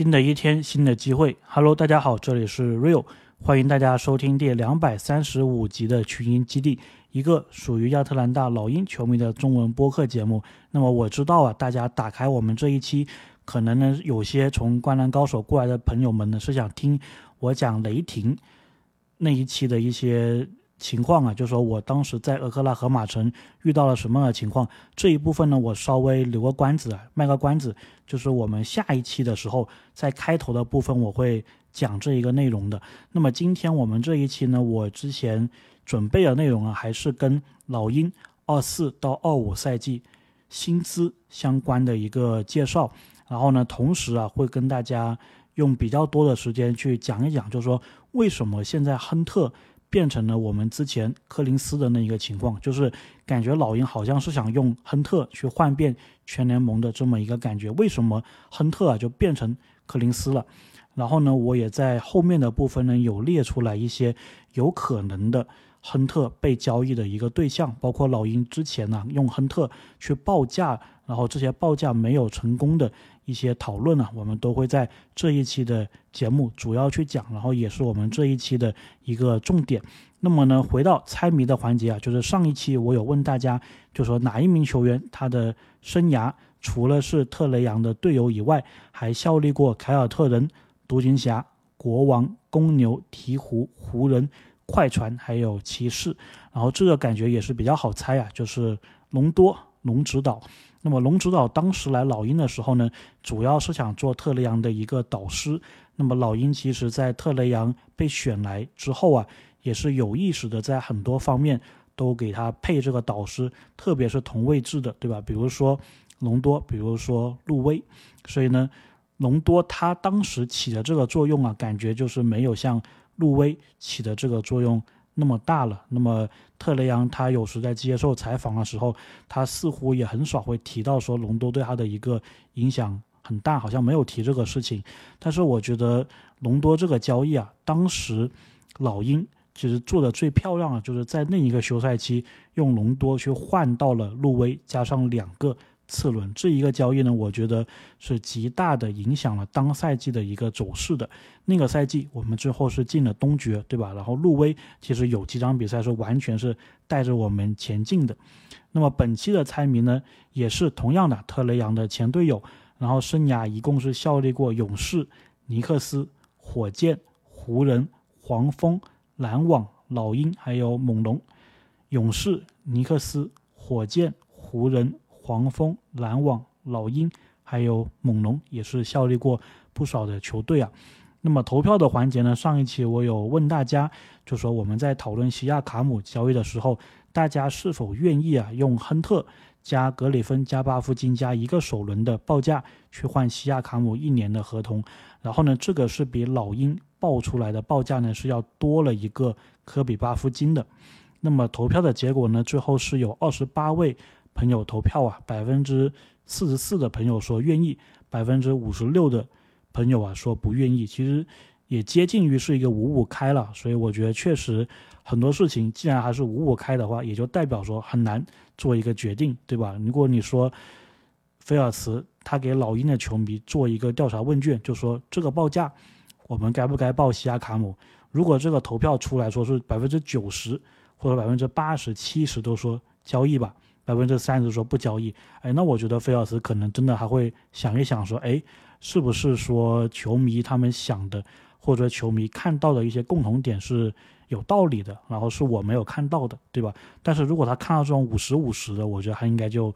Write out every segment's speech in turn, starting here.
新的一天，新的机会。Hello，大家好，这里是 Real，欢迎大家收听第两百三十五集的群英基地，一个属于亚特兰大老鹰球迷的中文播客节目。那么我知道啊，大家打开我们这一期，可能呢有些从灌篮高手过来的朋友们呢是想听我讲雷霆那一期的一些。情况啊，就是说我当时在俄克拉荷马城遇到了什么样的情况，这一部分呢，我稍微留个关子，卖个关子，就是我们下一期的时候，在开头的部分我会讲这一个内容的。那么今天我们这一期呢，我之前准备的内容啊，还是跟老鹰二四到二五赛季薪资相关的一个介绍，然后呢，同时啊，会跟大家用比较多的时间去讲一讲，就是说为什么现在亨特。变成了我们之前柯林斯的那一个情况，就是感觉老鹰好像是想用亨特去换变全联盟的这么一个感觉。为什么亨特啊就变成柯林斯了？然后呢，我也在后面的部分呢有列出来一些有可能的亨特被交易的一个对象，包括老鹰之前呢用亨特去报价，然后这些报价没有成功的。一些讨论呢，我们都会在这一期的节目主要去讲，然后也是我们这一期的一个重点。那么呢，回到猜谜的环节啊，就是上一期我有问大家，就说哪一名球员他的生涯除了是特雷杨的队友以外，还效力过凯尔特人、独行侠、国王、公牛、鹈鹕、湖人、快船还有骑士。然后这个感觉也是比较好猜啊，就是隆多龙指导。那么龙指导当时来老鹰的时候呢，主要是想做特雷杨的一个导师。那么老鹰其实，在特雷杨被选来之后啊，也是有意识的在很多方面都给他配这个导师，特别是同位置的，对吧？比如说隆多，比如说路威。所以呢，隆多他当时起的这个作用啊，感觉就是没有像路威起的这个作用。那么大了，那么特雷杨他有时在接受采访的时候，他似乎也很少会提到说隆多对他的一个影响很大，好像没有提这个事情。但是我觉得隆多这个交易啊，当时老鹰其实做的最漂亮啊，就是在那一个休赛期用隆多去换到了路威，加上两个。次轮这一个交易呢，我觉得是极大的影响了当赛季的一个走势的。那个赛季我们最后是进了东决，对吧？然后路威其实有几场比赛是完全是带着我们前进的。那么本期的猜谜呢，也是同样的，特雷杨的前队友，然后生涯一共是效力过勇士、尼克斯、火箭、湖人、黄蜂、篮网、老鹰还有猛龙。勇士、尼克斯、火箭、湖人。黄蜂、篮网、老鹰，还有猛龙，也是效力过不少的球队啊。那么投票的环节呢？上一期我有问大家，就说我们在讨论西亚卡姆交易的时候，大家是否愿意啊用亨特加格里芬加巴夫金加一个首轮的报价去换西亚卡姆一年的合同？然后呢，这个是比老鹰报出来的报价呢是要多了一个科比巴夫金的。那么投票的结果呢，最后是有二十八位。朋友投票啊，百分之四十四的朋友说愿意，百分之五十六的朋友啊说不愿意。其实也接近于是一个五五开了，所以我觉得确实很多事情既然还是五五开的话，也就代表说很难做一个决定，对吧？如果你说菲尔茨他给老鹰的球迷做一个调查问卷，就说这个报价我们该不该报西亚卡姆？如果这个投票出来说是百分之九十或者百分之八十七十都说交易吧。百分之三十说不交易，哎，那我觉得菲尔斯可能真的还会想一想，说，哎，是不是说球迷他们想的，或者球迷看到的一些共同点是有道理的，然后是我没有看到的，对吧？但是如果他看到这种五十五十的，我觉得他应该就，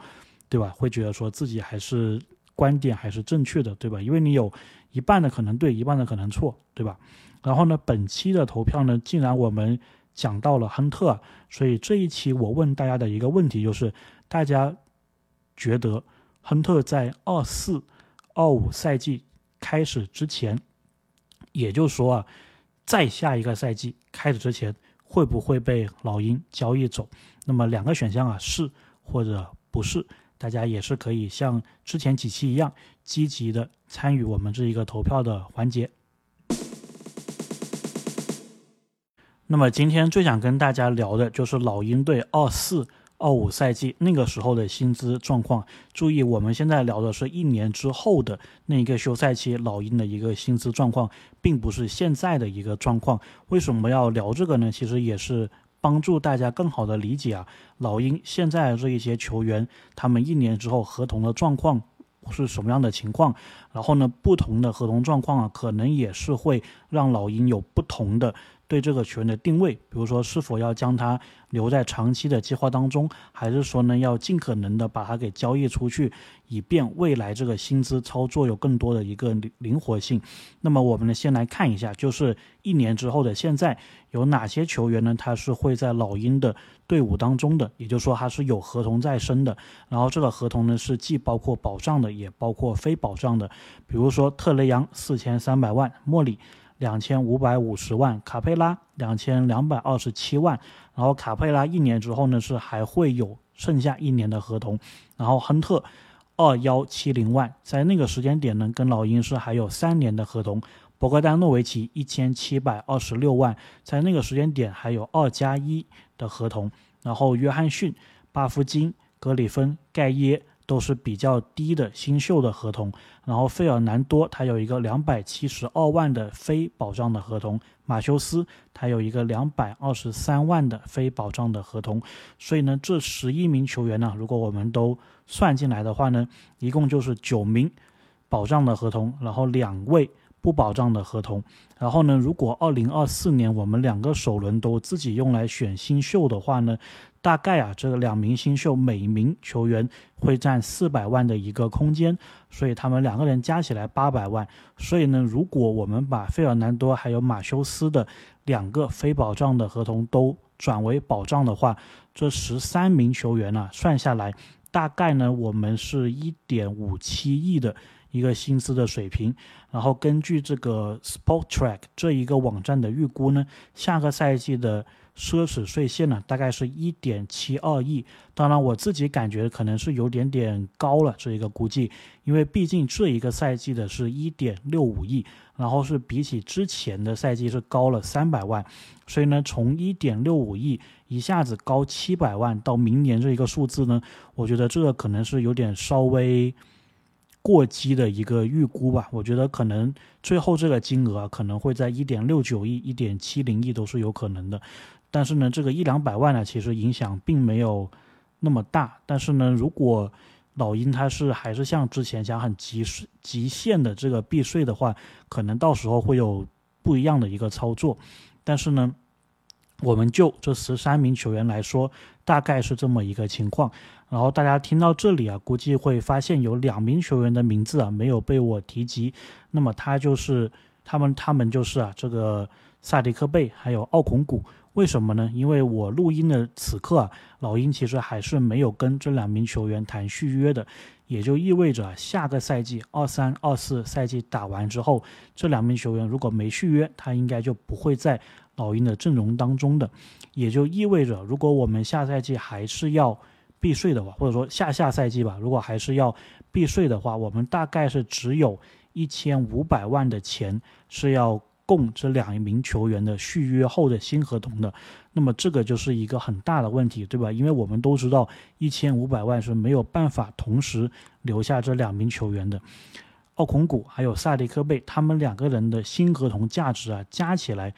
对吧？会觉得说自己还是观点还是正确的，对吧？因为你有一半的可能对，一半的可能错，对吧？然后呢，本期的投票呢，既然我们。讲到了亨特，所以这一期我问大家的一个问题就是：大家觉得亨特在二四、二五赛季开始之前，也就是说啊，在下一个赛季开始之前，会不会被老鹰交易走？那么两个选项啊，是或者不是，大家也是可以像之前几期一样，积极的参与我们这一个投票的环节。那么今天最想跟大家聊的就是老鹰队二四、二五赛季那个时候的薪资状况。注意，我们现在聊的是一年之后的那一个休赛期老鹰的一个薪资状况，并不是现在的一个状况。为什么要聊这个呢？其实也是帮助大家更好的理解啊，老鹰现在这一些球员他们一年之后合同的状况。是什么样的情况？然后呢，不同的合同状况啊，可能也是会让老鹰有不同的对这个球员的定位。比如说，是否要将他留在长期的计划当中，还是说呢，要尽可能的把它给交易出去，以便未来这个薪资操作有更多的一个灵灵活性。那么，我们呢，先来看一下，就是一年之后的现在，有哪些球员呢？他是会在老鹰的。队伍当中的，也就是说他是有合同在身的，然后这个合同呢是既包括保障的，也包括非保障的。比如说特雷杨四千三百万，莫里两千五百五十万，卡佩拉两千两百二十七万。然后卡佩拉一年之后呢是还会有剩下一年的合同，然后亨特二幺七零万，在那个时间点呢跟老鹰是还有三年的合同。博格丹诺维奇一千七百二十六万，在那个时间点还有二加一的合同。然后约翰逊、巴夫金、格里芬、盖耶都是比较低的新秀的合同。然后费尔南多他有一个两百七十二万的非保障的合同，马修斯他有一个两百二十三万的非保障的合同。所以呢，这十一名球员呢，如果我们都算进来的话呢，一共就是九名保障的合同，然后两位。不保障的合同，然后呢，如果二零二四年我们两个首轮都自己用来选新秀的话呢，大概啊，这个两名新秀每名球员会占四百万的一个空间，所以他们两个人加起来八百万。所以呢，如果我们把费尔南多还有马修斯的两个非保障的合同都转为保障的话，这十三名球员呢，算下来大概呢，我们是一点五七亿的。一个薪资的水平，然后根据这个 Sport Track 这一个网站的预估呢，下个赛季的奢侈税线呢，大概是一点七二亿。当然，我自己感觉可能是有点点高了这一个估计，因为毕竟这一个赛季的是一点六五亿，然后是比起之前的赛季是高了三百万，所以呢，从一点六五亿一下子高七百万到明年这一个数字呢，我觉得这个可能是有点稍微。过激的一个预估吧，我觉得可能最后这个金额可能会在一点六九亿、一点七零亿都是有可能的。但是呢，这个一两百万呢，其实影响并没有那么大。但是呢，如果老鹰他是还是像之前讲很极极限的这个避税的话，可能到时候会有不一样的一个操作。但是呢，我们就这十三名球员来说，大概是这么一个情况。然后大家听到这里啊，估计会发现有两名球员的名字啊没有被我提及。那么他就是他们，他们就是啊这个萨迪克贝还有奥孔古。为什么呢？因为我录音的此刻啊，老鹰其实还是没有跟这两名球员谈续约的，也就意味着下个赛季二三二四赛季打完之后，这两名球员如果没续约，他应该就不会在老鹰的阵容当中的。也就意味着，如果我们下赛季还是要避税的话，或者说下下赛季吧，如果还是要避税的话，我们大概是只有一千五百万的钱是要供这两名球员的续约后的新合同的。那么这个就是一个很大的问题，对吧？因为我们都知道一千五百万是没有办法同时留下这两名球员的。奥孔古还有萨迪科贝，他们两个人的新合同价值啊，加起来。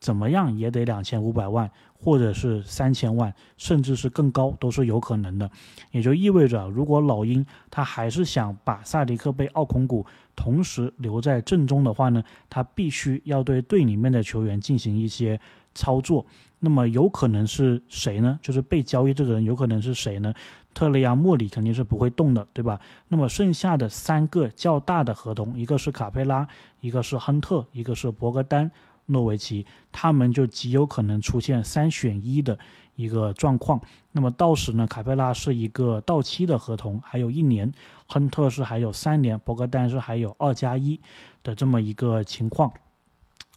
怎么样也得两千五百万，或者是三千万，甚至是更高都是有可能的。也就意味着，如果老鹰他还是想把萨迪克被奥孔古同时留在阵中的话呢，他必须要对队里面的球员进行一些操作。那么有可能是谁呢？就是被交易这个人有可能是谁呢？特雷杨、莫里肯定是不会动的，对吧？那么剩下的三个较大的合同，一个是卡佩拉，一个是亨特，一个是博格丹。诺维奇，他们就极有可能出现三选一的一个状况。那么到时呢，卡佩拉是一个到期的合同，还有一年；亨特是还有三年；博格丹是还有二加一的这么一个情况。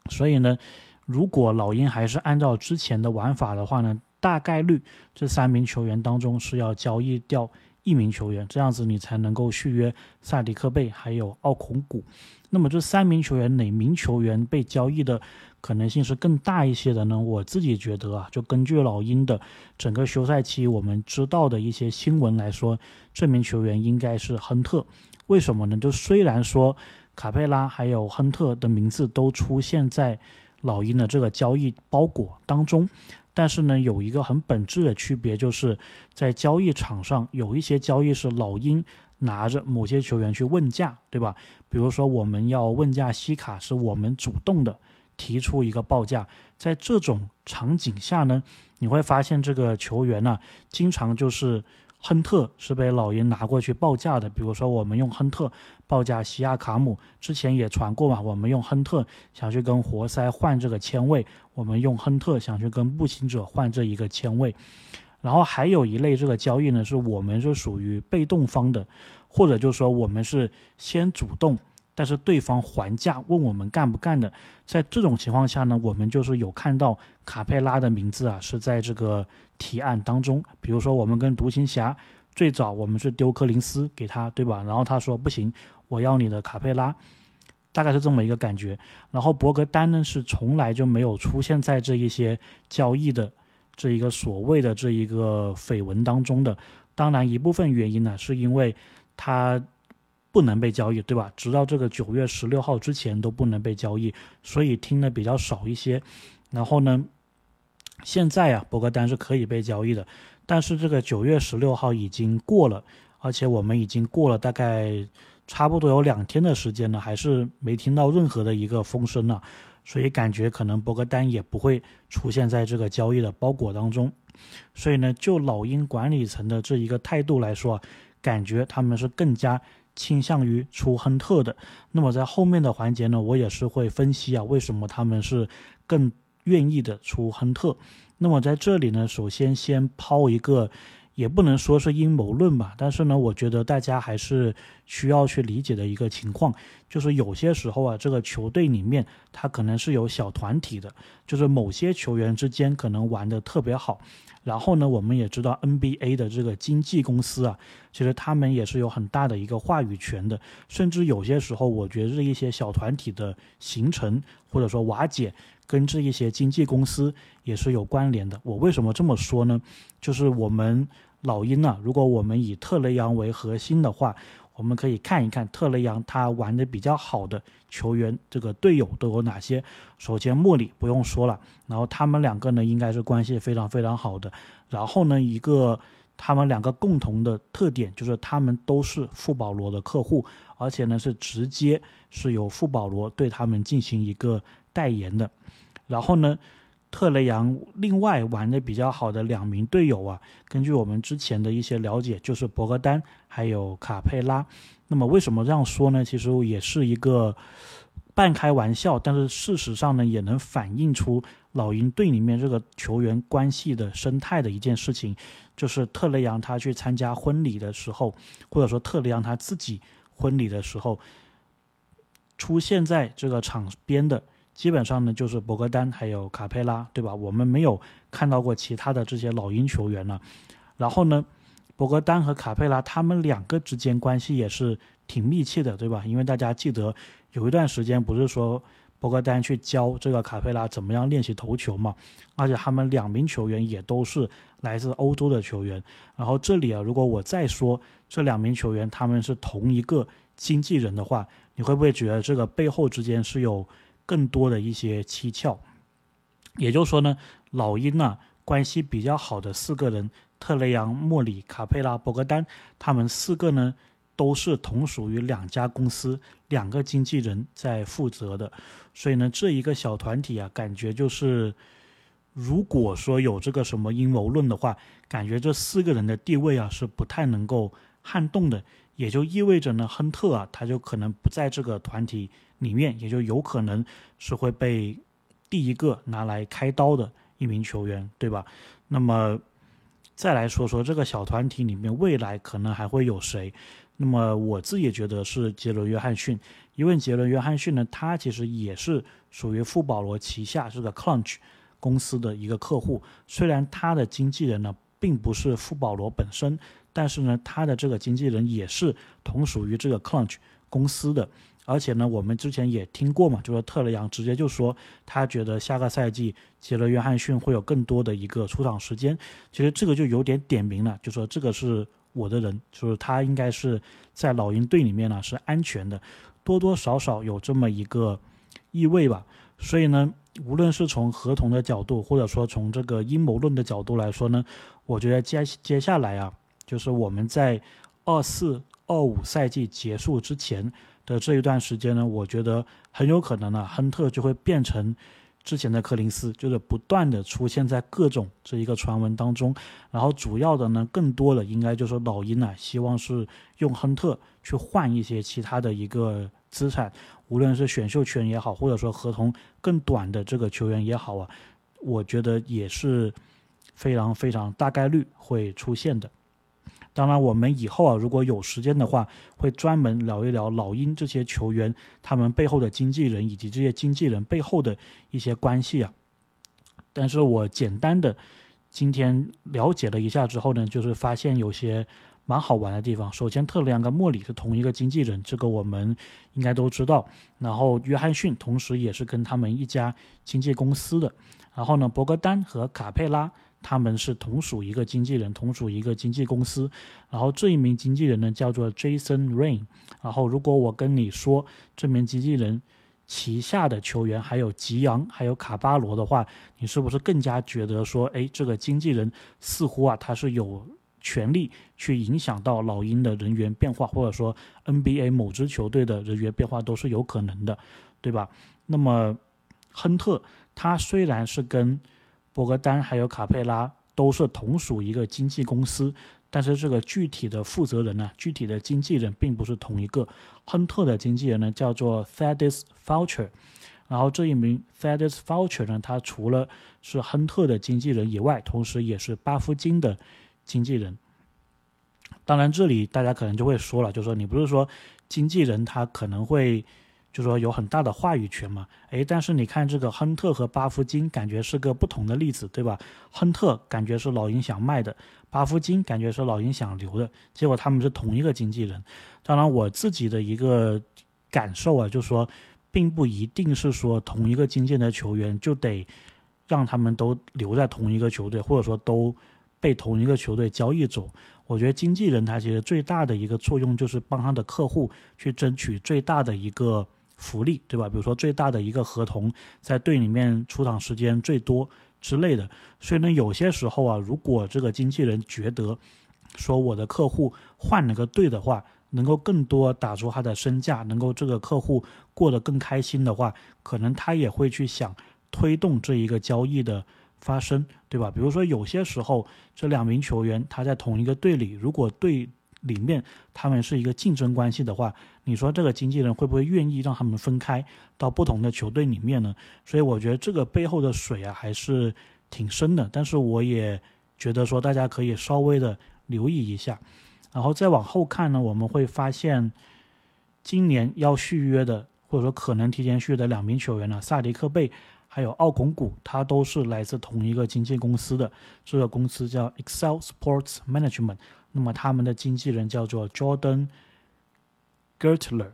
所以呢，如果老鹰还是按照之前的玩法的话呢，大概率这三名球员当中是要交易掉一名球员，这样子你才能够续约萨迪克贝还有奥孔古。那么这三名球员哪名球员被交易的可能性是更大一些的呢？我自己觉得啊，就根据老鹰的整个休赛期我们知道的一些新闻来说，这名球员应该是亨特。为什么呢？就虽然说卡佩拉还有亨特的名字都出现在老鹰的这个交易包裹当中。但是呢，有一个很本质的区别，就是在交易场上有一些交易是老鹰拿着某些球员去问价，对吧？比如说我们要问价西卡，是我们主动的提出一个报价，在这种场景下呢，你会发现这个球员呢，经常就是。亨特是被老鹰拿过去报价的，比如说我们用亨特报价西亚卡姆，之前也传过嘛。我们用亨特想去跟活塞换这个签位，我们用亨特想去跟步行者换这一个签位。然后还有一类这个交易呢，是我们是属于被动方的，或者就是说我们是先主动。但是对方还价问我们干不干的，在这种情况下呢，我们就是有看到卡佩拉的名字啊是在这个提案当中。比如说我们跟独行侠最早我们是丢柯林斯给他，对吧？然后他说不行，我要你的卡佩拉，大概是这么一个感觉。然后博格丹呢是从来就没有出现在这一些交易的这一个所谓的这一个绯闻当中的。当然一部分原因呢是因为他。不能被交易，对吧？直到这个九月十六号之前都不能被交易，所以听的比较少一些。然后呢，现在啊，博格丹是可以被交易的，但是这个九月十六号已经过了，而且我们已经过了大概差不多有两天的时间了，还是没听到任何的一个风声呢，所以感觉可能博格丹也不会出现在这个交易的包裹当中。所以呢，就老鹰管理层的这一个态度来说，感觉他们是更加。倾向于出亨特的，那么在后面的环节呢，我也是会分析啊，为什么他们是更愿意的出亨特。那么在这里呢，首先先抛一个，也不能说是阴谋论吧，但是呢，我觉得大家还是需要去理解的一个情况，就是有些时候啊，这个球队里面他可能是有小团体的，就是某些球员之间可能玩的特别好。然后呢，我们也知道 NBA 的这个经纪公司啊，其实他们也是有很大的一个话语权的，甚至有些时候，我觉得是一些小团体的形成或者说瓦解，跟这一些经纪公司也是有关联的。我为什么这么说呢？就是我们老鹰啊，如果我们以特雷杨为核心的话。我们可以看一看特雷杨他玩的比较好的球员，这个队友都有哪些？首先莫里不用说了，然后他们两个呢应该是关系非常非常好的。然后呢，一个他们两个共同的特点就是他们都是富保罗的客户，而且呢是直接是由富保罗对他们进行一个代言的。然后呢。特雷杨另外玩的比较好的两名队友啊，根据我们之前的一些了解，就是博格丹还有卡佩拉。那么为什么这样说呢？其实也是一个半开玩笑，但是事实上呢，也能反映出老鹰队里面这个球员关系的生态的一件事情，就是特雷杨他去参加婚礼的时候，或者说特雷杨他自己婚礼的时候，出现在这个场边的。基本上呢，就是博格丹还有卡佩拉，对吧？我们没有看到过其他的这些老鹰球员了。然后呢，博格丹和卡佩拉他们两个之间关系也是挺密切的，对吧？因为大家记得有一段时间不是说博格丹去教这个卡佩拉怎么样练习投球嘛？而且他们两名球员也都是来自欧洲的球员。然后这里啊，如果我再说这两名球员他们是同一个经纪人的话，你会不会觉得这个背后之间是有？更多的一些蹊跷，也就是说呢，老鹰呢关系比较好的四个人，特雷杨、莫里、卡佩拉、博格丹，他们四个呢都是同属于两家公司，两个经纪人在负责的，所以呢，这一个小团体啊，感觉就是，如果说有这个什么阴谋论的话，感觉这四个人的地位啊是不太能够撼动的，也就意味着呢，亨特啊，他就可能不在这个团体。里面也就有可能是会被第一个拿来开刀的一名球员，对吧？那么再来说说这个小团体里面未来可能还会有谁？那么我自己也觉得是杰伦·约翰逊，因为杰伦·约翰逊呢，他其实也是属于富保罗旗下这个 Clunch 公司的一个客户，虽然他的经纪人呢并不是富保罗本身，但是呢，他的这个经纪人也是同属于这个 Clunch 公司的。而且呢，我们之前也听过嘛，就说特雷杨直接就说他觉得下个赛季杰伦约翰逊会有更多的一个出场时间。其实这个就有点点名了，就说这个是我的人，就是他应该是在老鹰队里面呢是安全的，多多少少有这么一个意味吧。所以呢，无论是从合同的角度，或者说从这个阴谋论的角度来说呢，我觉得接接下来啊，就是我们在二四二五赛季结束之前。的这一段时间呢，我觉得很有可能呢，亨特就会变成之前的柯林斯，就是不断的出现在各种这一个传闻当中。然后主要的呢，更多的应该就是老鹰呢，希望是用亨特去换一些其他的一个资产，无论是选秀权也好，或者说合同更短的这个球员也好啊，我觉得也是非常非常大概率会出现的。当然，我们以后啊，如果有时间的话，会专门聊一聊老鹰这些球员他们背后的经纪人以及这些经纪人背后的一些关系啊。但是我简单的今天了解了一下之后呢，就是发现有些蛮好玩的地方。首先，特雷杨跟莫里是同一个经纪人，这个我们应该都知道。然后，约翰逊同时也是跟他们一家经纪公司的。然后呢，博格丹和卡佩拉。他们是同属一个经纪人，同属一个经纪公司。然后这一名经纪人呢叫做 Jason Rain。然后如果我跟你说这名经纪人旗下的球员还有吉昂，还有卡巴罗的话，你是不是更加觉得说，哎，这个经纪人似乎啊他是有权利去影响到老鹰的人员变化，或者说 NBA 某支球队的人员变化都是有可能的，对吧？那么亨特他虽然是跟博格丹还有卡佩拉都是同属一个经纪公司，但是这个具体的负责人呢，具体的经纪人并不是同一个。亨特的经纪人呢叫做 Thaddeus Foucher，然后这一名 Thaddeus Foucher 呢，他除了是亨特的经纪人以外，同时也是巴夫金的经纪人。当然，这里大家可能就会说了，就说你不是说经纪人他可能会。就说有很大的话语权嘛，诶，但是你看这个亨特和巴夫金，感觉是个不同的例子，对吧？亨特感觉是老鹰想卖的，巴夫金感觉是老鹰想留的，结果他们是同一个经纪人。当然，我自己的一个感受啊，就是说，并不一定是说同一个经纪的球员就得让他们都留在同一个球队，或者说都被同一个球队交易走。我觉得经纪人他其实最大的一个作用就是帮他的客户去争取最大的一个。福利对吧？比如说最大的一个合同，在队里面出场时间最多之类的。所以呢，有些时候啊，如果这个经纪人觉得说我的客户换了个队的话，能够更多打出他的身价，能够这个客户过得更开心的话，可能他也会去想推动这一个交易的发生，对吧？比如说有些时候这两名球员他在同一个队里，如果队里面他们是一个竞争关系的话，你说这个经纪人会不会愿意让他们分开到不同的球队里面呢？所以我觉得这个背后的水啊还是挺深的。但是我也觉得说大家可以稍微的留意一下，然后再往后看呢，我们会发现今年要续约的或者说可能提前续的两名球员呢，萨迪克贝还有奥孔古，他都是来自同一个经纪公司的，这个公司叫 Excel Sports Management。那么他们的经纪人叫做 Jordan Gertler，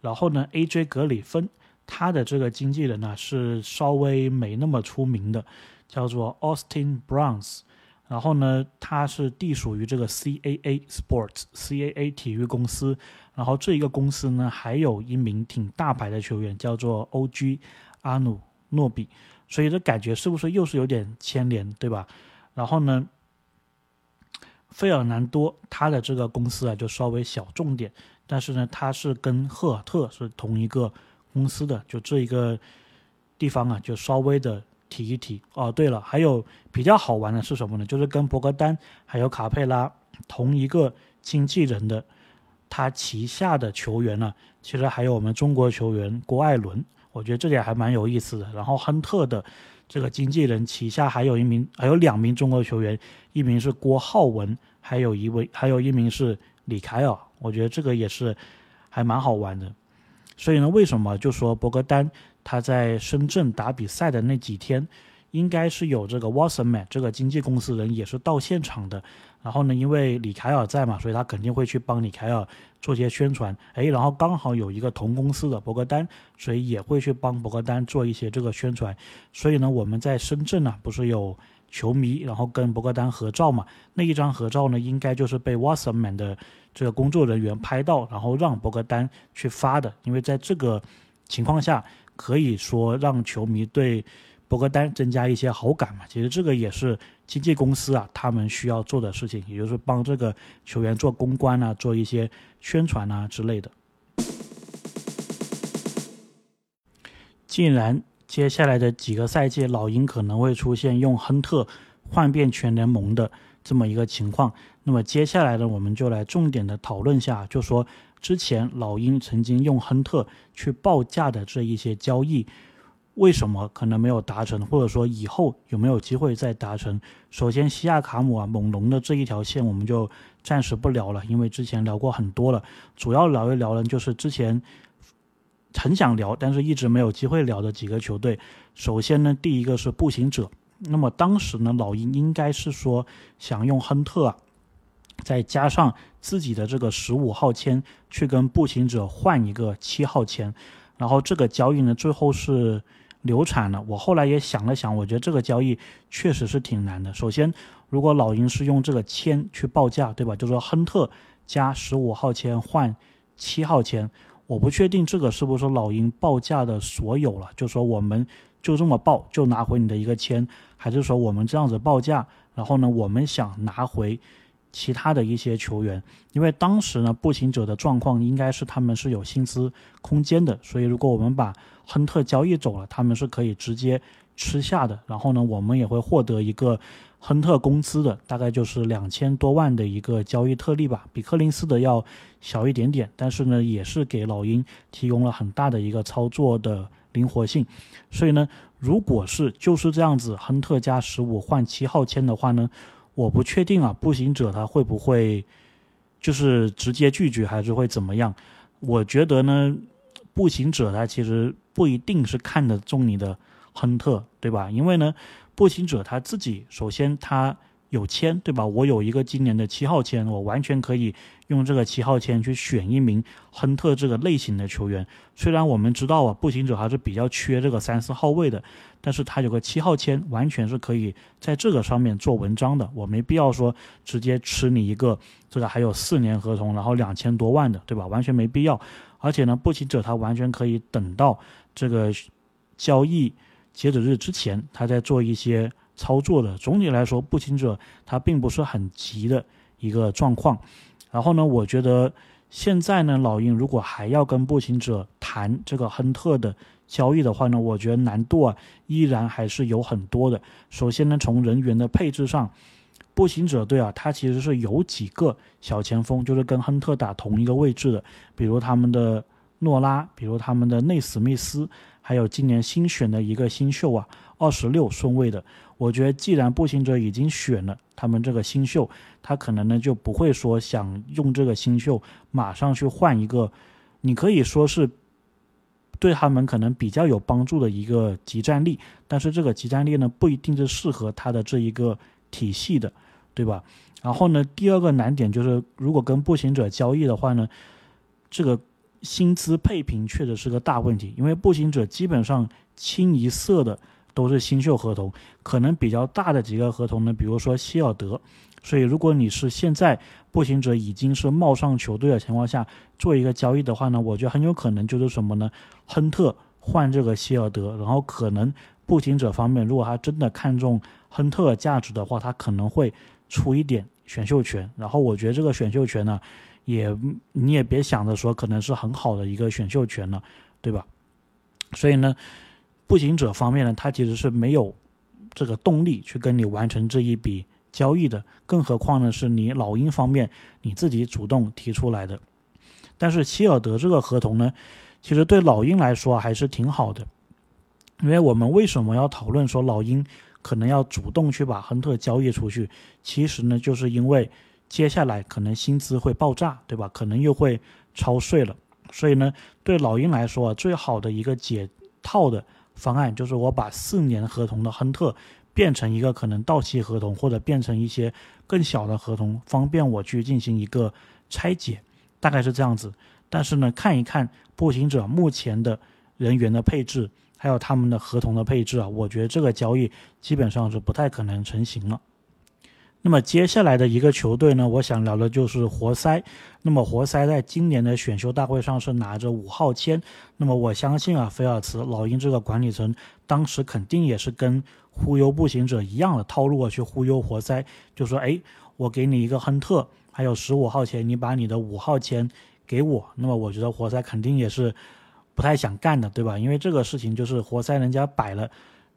然后呢，AJ 格里芬他的这个经纪人呢是稍微没那么出名的，叫做 Austin Browns，然后呢，他是隶属于这个 CAA Sports CAA 体育公司，然后这一个公司呢还有一名挺大牌的球员叫做 OG 阿努诺比，所以这感觉是不是又是有点牵连，对吧？然后呢？费尔南多他的这个公司啊，就稍微小众点，但是呢，他是跟赫尔特是同一个公司的，就这一个地方啊，就稍微的提一提哦。对了，还有比较好玩的是什么呢？就是跟博格丹还有卡佩拉同一个经纪人的，他旗下的球员呢，其实还有我们中国球员郭艾伦，我觉得这点还蛮有意思的。然后亨特的。这个经纪人旗下还有一名，还有两名中国球员，一名是郭浩文，还有一位，还有一名是李凯尔。我觉得这个也是还蛮好玩的。所以呢，为什么就说博格丹他在深圳打比赛的那几天，应该是有这个 Wasserman 这个经纪公司人也是到现场的。然后呢，因为李凯尔在嘛，所以他肯定会去帮李凯尔做些宣传。哎，然后刚好有一个同公司的博格丹，所以也会去帮博格丹做一些这个宣传。所以呢，我们在深圳呢，不是有球迷，然后跟博格丹合照嘛？那一张合照呢，应该就是被 Wasserman 的这个工作人员拍到，然后让博格丹去发的。因为在这个情况下，可以说让球迷对。博格丹增加一些好感嘛，其实这个也是经纪公司啊，他们需要做的事情，也就是帮这个球员做公关啊，做一些宣传啊之类的。既然接下来的几个赛季，老鹰可能会出现用亨特换遍全联盟的这么一个情况，那么接下来呢，我们就来重点的讨论下，就说之前老鹰曾经用亨特去报价的这一些交易。为什么可能没有达成，或者说以后有没有机会再达成？首先，西亚卡姆啊，猛龙的这一条线我们就暂时不聊了，因为之前聊过很多了。主要聊一聊呢，就是之前很想聊，但是一直没有机会聊的几个球队。首先呢，第一个是步行者。那么当时呢，老鹰应该是说想用亨特啊，再加上自己的这个十五号签，去跟步行者换一个七号签，然后这个交易呢，最后是。流产了。我后来也想了想，我觉得这个交易确实是挺难的。首先，如果老鹰是用这个签去报价，对吧？就说亨特加十五号签换七号签，我不确定这个是不是老鹰报价的所有了。就说我们就这么报，就拿回你的一个签，还是说我们这样子报价，然后呢，我们想拿回其他的一些球员？因为当时呢，步行者的状况应该是他们是有薪资空间的，所以如果我们把亨特交易走了，他们是可以直接吃下的。然后呢，我们也会获得一个亨特工资的，大概就是两千多万的一个交易特例吧，比克林斯的要小一点点，但是呢，也是给老鹰提供了很大的一个操作的灵活性。所以呢，如果是就是这样子，亨特加十五换七号签的话呢，我不确定啊，步行者他会不会就是直接拒绝，还是会怎么样？我觉得呢。步行者他其实不一定是看得中你的亨特，对吧？因为呢，步行者他自己首先他有签，对吧？我有一个今年的七号签，我完全可以用这个七号签去选一名亨特这个类型的球员。虽然我们知道啊，步行者还是比较缺这个三四号位的，但是他有个七号签，完全是可以在这个上面做文章的。我没必要说直接吃你一个这个还有四年合同，然后两千多万的，对吧？完全没必要。而且呢，步行者他完全可以等到这个交易截止日之前，他在做一些操作的。总体来说，步行者他并不是很急的一个状况。然后呢，我觉得现在呢，老鹰如果还要跟步行者谈这个亨特的交易的话呢，我觉得难度啊依然还是有很多的。首先呢，从人员的配置上。步行者队啊，他其实是有几个小前锋，就是跟亨特打同一个位置的，比如他们的诺拉，比如他们的内史密斯，还有今年新选的一个新秀啊，二十六顺位的。我觉得既然步行者已经选了他们这个新秀，他可能呢就不会说想用这个新秀马上去换一个，你可以说是对他们可能比较有帮助的一个集战力，但是这个集战力呢不一定是适合他的这一个体系的。对吧？然后呢，第二个难点就是，如果跟步行者交易的话呢，这个薪资配平确实是个大问题。因为步行者基本上清一色的都是新秀合同，可能比较大的几个合同呢，比如说希尔德。所以，如果你是现在步行者已经是冒上球队的情况下做一个交易的话呢，我觉得很有可能就是什么呢？亨特换这个希尔德，然后可能步行者方面如果他真的看中亨特的价值的话，他可能会。出一点选秀权，然后我觉得这个选秀权呢，也你也别想着说可能是很好的一个选秀权了，对吧？所以呢，步行者方面呢，他其实是没有这个动力去跟你完成这一笔交易的，更何况呢是你老鹰方面你自己主动提出来的。但是希尔德这个合同呢，其实对老鹰来说还是挺好的，因为我们为什么要讨论说老鹰？可能要主动去把亨特交易出去，其实呢，就是因为接下来可能薪资会爆炸，对吧？可能又会超税了，所以呢，对老鹰来说啊，最好的一个解套的方案，就是我把四年合同的亨特变成一个可能到期合同，或者变成一些更小的合同，方便我去进行一个拆解，大概是这样子。但是呢，看一看步行者目前的人员的配置，还有他们的合同的配置啊，我觉得这个交易基本上是不太可能成型了。那么接下来的一个球队呢，我想聊的就是活塞。那么活塞在今年的选秀大会上是拿着五号签。那么我相信啊，菲尔茨老鹰这个管理层当时肯定也是跟忽悠步行者一样的套路啊，去忽悠活塞，就说：哎，我给你一个亨特，还有十五号签，你把你的五号签给我。那么我觉得活塞肯定也是不太想干的，对吧？因为这个事情就是活塞人家摆了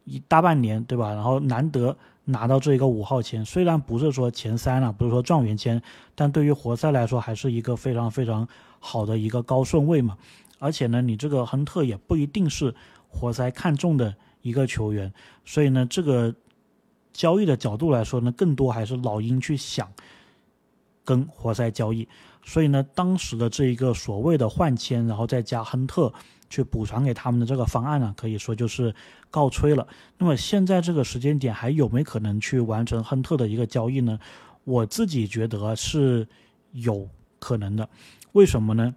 一大半年，对吧？然后难得。拿到这一个五号签，虽然不是说前三了，不是说状元签，但对于活塞来说还是一个非常非常好的一个高顺位嘛。而且呢，你这个亨特也不一定是活塞看中的一个球员，所以呢，这个交易的角度来说呢，更多还是老鹰去想跟活塞交易。所以呢，当时的这一个所谓的换签，然后再加亨特。去补偿给他们的这个方案呢，可以说就是告吹了。那么现在这个时间点还有没可能去完成亨特的一个交易呢？我自己觉得是有可能的。为什么呢？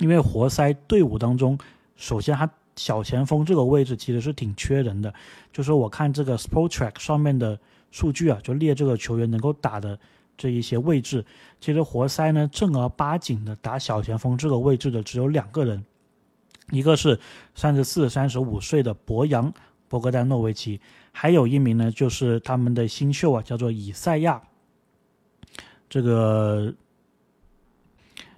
因为活塞队伍当中，首先他小前锋这个位置其实是挺缺人的。就是我看这个 Sport Track 上面的数据啊，就列这个球员能够打的这一些位置，其实活塞呢正儿八经的打小前锋这个位置的只有两个人。一个是三十四、三十五岁的博扬·博格丹诺维奇，还有一名呢，就是他们的新秀啊，叫做以赛亚。这个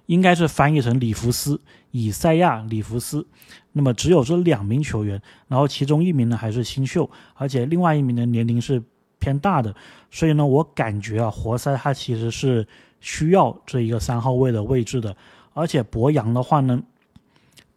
应该是翻译成里弗斯，以赛亚·里弗斯。那么只有这两名球员，然后其中一名呢还是新秀，而且另外一名的年龄是偏大的，所以呢，我感觉啊，活塞他其实是需要这一个三号位的位置的，而且博扬的话呢。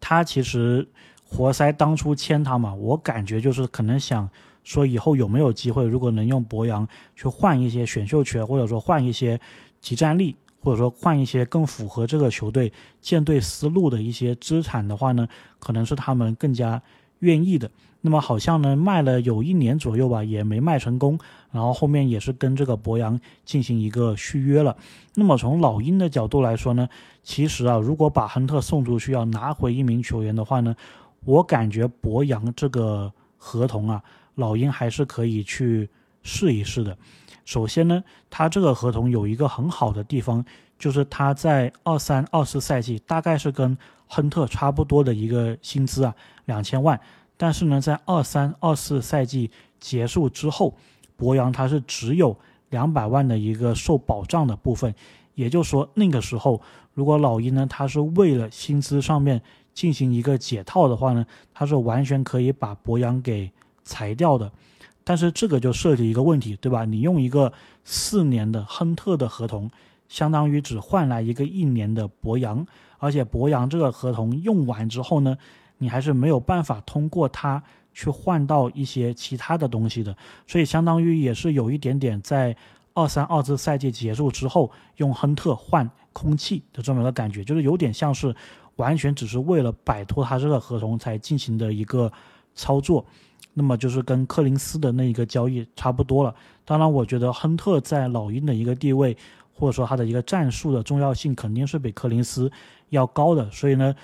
他其实活塞当初签他嘛，我感觉就是可能想说以后有没有机会，如果能用博扬去换一些选秀权，或者说换一些集战力，或者说换一些更符合这个球队建队思路的一些资产的话呢，可能是他们更加愿意的。那么好像呢卖了有一年左右吧，也没卖成功，然后后面也是跟这个博扬进行一个续约了。那么从老鹰的角度来说呢，其实啊，如果把亨特送出去要拿回一名球员的话呢，我感觉博扬这个合同啊，老鹰还是可以去试一试的。首先呢，他这个合同有一个很好的地方，就是他在二三二四赛季大概是跟亨特差不多的一个薪资啊，两千万。但是呢，在二三二四赛季结束之后，博扬他是只有两百万的一个受保障的部分，也就是说，那个时候如果老鹰呢，他是为了薪资上面进行一个解套的话呢，他是完全可以把博扬给裁掉的。但是这个就涉及一个问题，对吧？你用一个四年的亨特的合同，相当于只换来一个一年的博扬，而且博扬这个合同用完之后呢？你还是没有办法通过它去换到一些其他的东西的，所以相当于也是有一点点在二三二次赛季结束之后用亨特换空气的这么一个感觉，就是有点像是完全只是为了摆脱他这个合同才进行的一个操作，那么就是跟柯林斯的那一个交易差不多了。当然，我觉得亨特在老鹰的一个地位或者说他的一个战术的重要性肯定是比柯林斯要高的，所以呢。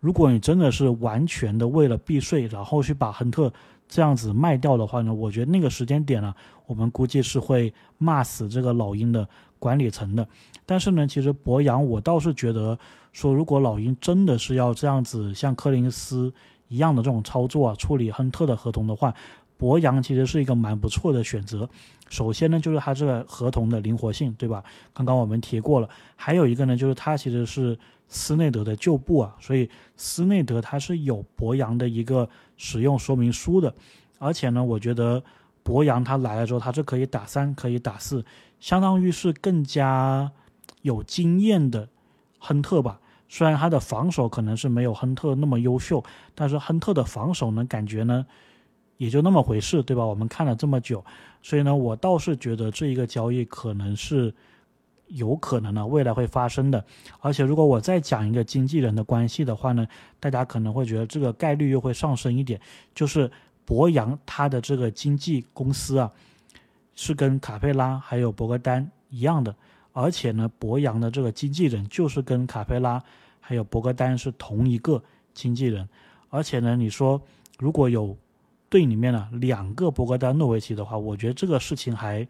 如果你真的是完全的为了避税，然后去把亨特这样子卖掉的话呢，我觉得那个时间点呢，我们估计是会骂死这个老鹰的管理层的。但是呢，其实博扬我倒是觉得说，如果老鹰真的是要这样子像柯林斯一样的这种操作啊，处理亨特的合同的话，博扬其实是一个蛮不错的选择。首先呢，就是他这个合同的灵活性，对吧？刚刚我们提过了。还有一个呢，就是他其实是。斯内德的旧部啊，所以斯内德他是有博扬的一个使用说明书的，而且呢，我觉得博扬他来了之后，他是可以打三，可以打四，相当于是更加有经验的亨特吧。虽然他的防守可能是没有亨特那么优秀，但是亨特的防守呢，感觉呢也就那么回事，对吧？我们看了这么久，所以呢，我倒是觉得这一个交易可能是有可能呢未来会发生的。而且如果我再讲一个经纪人的关系的话呢，大家可能会觉得这个概率又会上升一点，就是博扬他的这个经纪公司啊，是跟卡佩拉还有博格丹一样的，而且呢，博扬的这个经纪人就是跟卡佩拉还有博格丹是同一个经纪人，而且呢，你说如果有队里面呢两个博格丹诺维奇的话，我觉得这个事情还。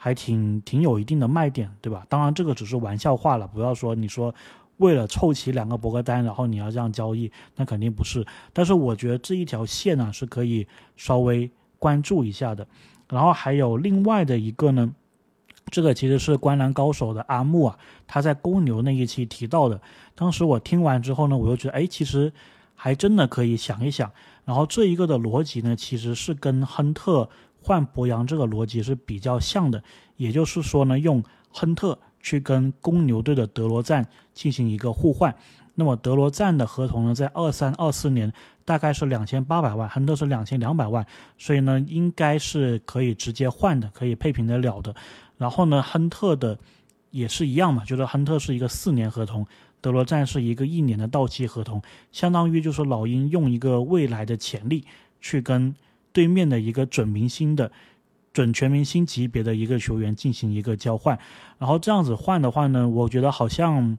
还挺挺有一定的卖点，对吧？当然这个只是玩笑话了，不要说你说为了凑齐两个博格丹，然后你要这样交易，那肯定不是。但是我觉得这一条线呢是可以稍微关注一下的。然后还有另外的一个呢，这个其实是观澜高手的阿木啊，他在公牛那一期提到的。当时我听完之后呢，我又觉得，哎，其实还真的可以想一想。然后这一个的逻辑呢，其实是跟亨特。换博扬这个逻辑是比较像的，也就是说呢，用亨特去跟公牛队的德罗赞进行一个互换。那么德罗赞的合同呢，在二三二四年大概是两千八百万，亨特是两千两百万，所以呢，应该是可以直接换的，可以配平得了的。然后呢，亨特的也是一样嘛，就是亨特是一个四年合同，德罗赞是一个一年的到期合同，相当于就是老鹰用一个未来的潜力去跟。对面的一个准明星的、准全明星级别的一个球员进行一个交换，然后这样子换的话呢，我觉得好像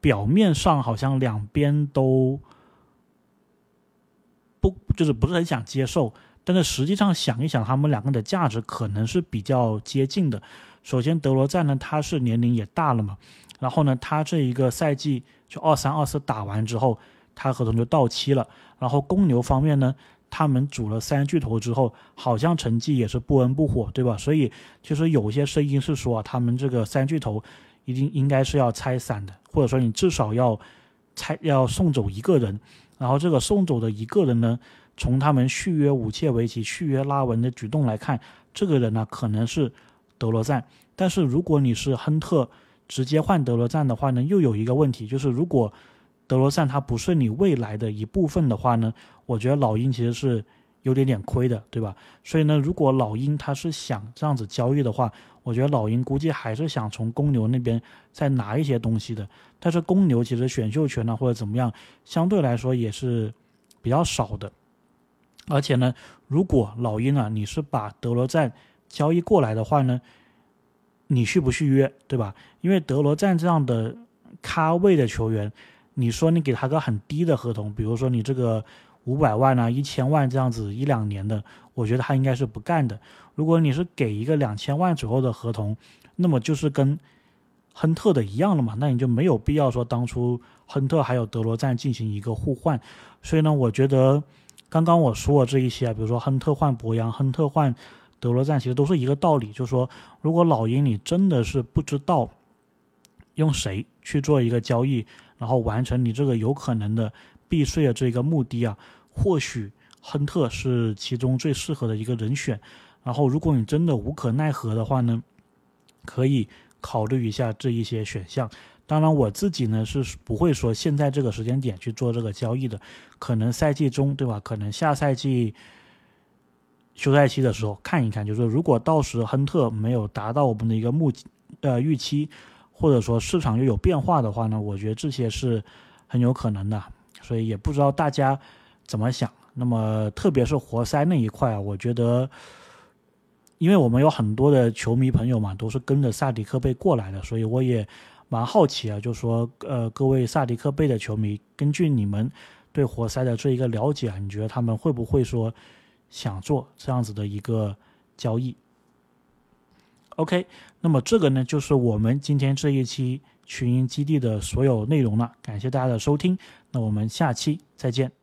表面上好像两边都不就是不是很想接受，但是实际上想一想，他们两个的价值可能是比较接近的。首先，德罗赞呢，他是年龄也大了嘛，然后呢，他这一个赛季就二三二四打完之后，他合同就到期了。然后公牛方面呢？他们组了三巨头之后，好像成绩也是不温不火，对吧？所以其实有些声音是说，他们这个三巨头一定应该是要拆散的，或者说你至少要拆要送走一个人。然后这个送走的一个人呢，从他们续约武切维奇、续约拉文的举动来看，这个人呢可能是德罗赞。但是如果你是亨特直接换德罗赞的话呢，又有一个问题，就是如果德罗赞他不是你未来的一部分的话呢？我觉得老鹰其实是有点点亏的，对吧？所以呢，如果老鹰他是想这样子交易的话，我觉得老鹰估计还是想从公牛那边再拿一些东西的。但是公牛其实选秀权呢或者怎么样，相对来说也是比较少的。而且呢，如果老鹰啊你是把德罗赞交易过来的话呢，你续不续约，对吧？因为德罗赞这样的咖位的球员，你说你给他个很低的合同，比如说你这个。五百万啊，一千万这样子一两年的，我觉得他应该是不干的。如果你是给一个两千万左右的合同，那么就是跟亨特的一样了嘛，那你就没有必要说当初亨特还有德罗赞进行一个互换。所以呢，我觉得刚刚我说的这一些啊，比如说亨特换博扬，亨特换德罗赞，其实都是一个道理，就是说如果老鹰你真的是不知道用谁去做一个交易，然后完成你这个有可能的。避税的这个目的啊，或许亨特是其中最适合的一个人选。然后，如果你真的无可奈何的话呢，可以考虑一下这一些选项。当然，我自己呢是不会说现在这个时间点去做这个交易的，可能赛季中，对吧？可能下赛季休赛期的时候看一看，就是说如果到时亨特没有达到我们的一个目呃预期，或者说市场又有变化的话呢，我觉得这些是很有可能的。所以也不知道大家怎么想。那么，特别是活塞那一块啊，我觉得，因为我们有很多的球迷朋友嘛，都是跟着萨迪克贝过来的，所以我也蛮好奇啊。就说，呃，各位萨迪克贝的球迷，根据你们对活塞的这一个了解啊，你觉得他们会不会说想做这样子的一个交易？OK，那么这个呢，就是我们今天这一期群英基地的所有内容了。感谢大家的收听。那我们下期再见。